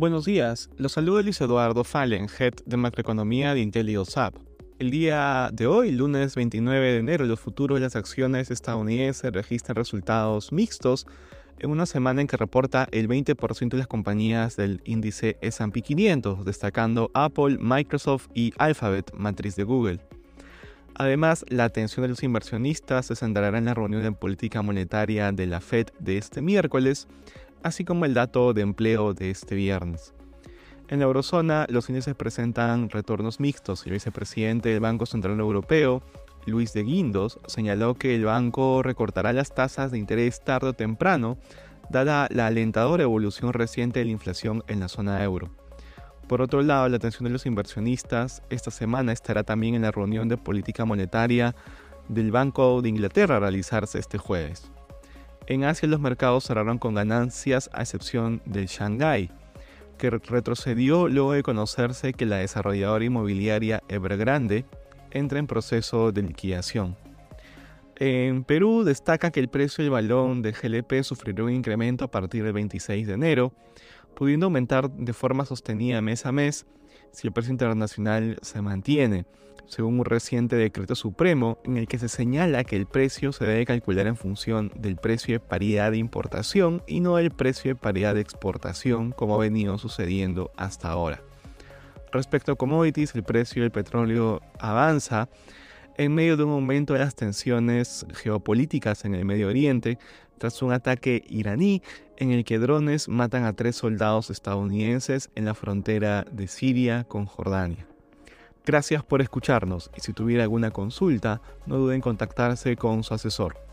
Buenos días, los saluda Luis Eduardo Fallen, Head de Macroeconomía de IntelliOSAP. El día de hoy, lunes 29 de enero, los futuros de las acciones estadounidenses registran resultados mixtos en una semana en que reporta el 20% de las compañías del índice S&P 500, destacando Apple, Microsoft y Alphabet, matriz de Google. Además, la atención de los inversionistas se centrará en la reunión de política monetaria de la Fed de este miércoles, así como el dato de empleo de este viernes. En la eurozona, los índices presentan retornos mixtos. El vicepresidente del Banco Central Europeo, Luis de Guindos, señaló que el banco recortará las tasas de interés tarde o temprano, dada la alentadora evolución reciente de la inflación en la zona euro. Por otro lado, la atención de los inversionistas esta semana estará también en la reunión de política monetaria del Banco de Inglaterra a realizarse este jueves. En Asia los mercados cerraron con ganancias a excepción del Shanghai, que retrocedió luego de conocerse que la desarrolladora inmobiliaria Evergrande entra en proceso de liquidación. En Perú destaca que el precio del balón de GLP sufrirá un incremento a partir del 26 de enero, pudiendo aumentar de forma sostenida mes a mes si el precio internacional se mantiene, según un reciente decreto supremo en el que se señala que el precio se debe calcular en función del precio de paridad de importación y no del precio de paridad de exportación como ha venido sucediendo hasta ahora. Respecto a commodities, el precio del petróleo avanza en medio de un aumento de las tensiones geopolíticas en el Medio Oriente tras un ataque iraní en el que drones matan a tres soldados estadounidenses en la frontera de Siria con Jordania. Gracias por escucharnos y si tuviera alguna consulta, no duden en contactarse con su asesor.